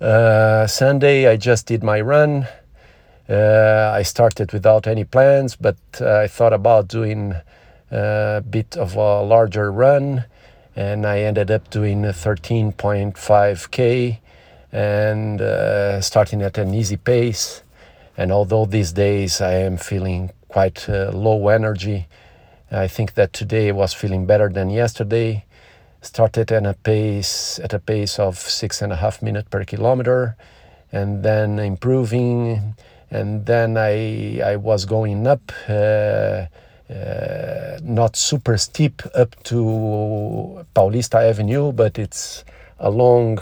Uh, Sunday, I just did my run. Uh, I started without any plans, but uh, I thought about doing a bit of a larger run, and I ended up doing 13.5k and uh, starting at an easy pace. And although these days I am feeling quite uh, low energy, I think that today was feeling better than yesterday. Started at a pace at a pace of six and a half minutes per kilometer, and then improving. And then I I was going up, uh, uh, not super steep up to Paulista Avenue, but it's a long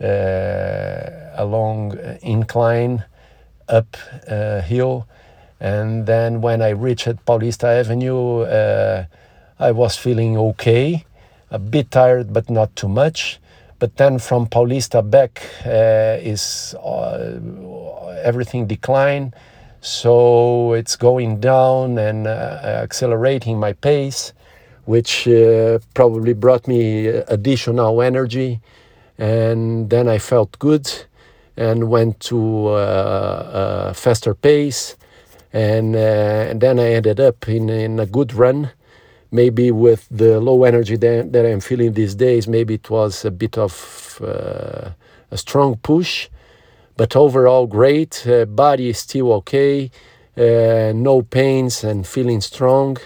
uh, a long incline up uh, hill and then when I reached Paulista Avenue, uh, I was feeling okay, a bit tired, but not too much. But then from Paulista back uh, is uh, everything decline, so it's going down and uh, accelerating my pace, which uh, probably brought me additional energy. And then I felt good and went to uh, a faster pace and, and then I ended up in, in a good run. Maybe with the low energy that, that I'm feeling these days, maybe it was a bit of uh, a strong push, but overall great. Uh, body is still okay, uh, no pains and feeling strong.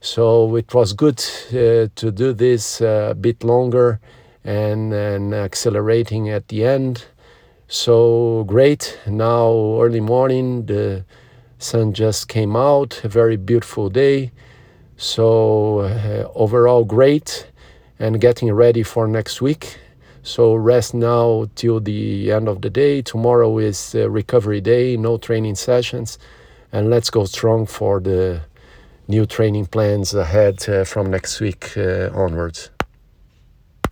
So it was good uh, to do this uh, a bit longer and, and accelerating at the end. So great. Now early morning, the sun just came out, a very beautiful day. So, uh, overall, great and getting ready for next week. So, rest now till the end of the day. Tomorrow is recovery day, no training sessions. And let's go strong for the new training plans ahead uh, from next week uh, onwards.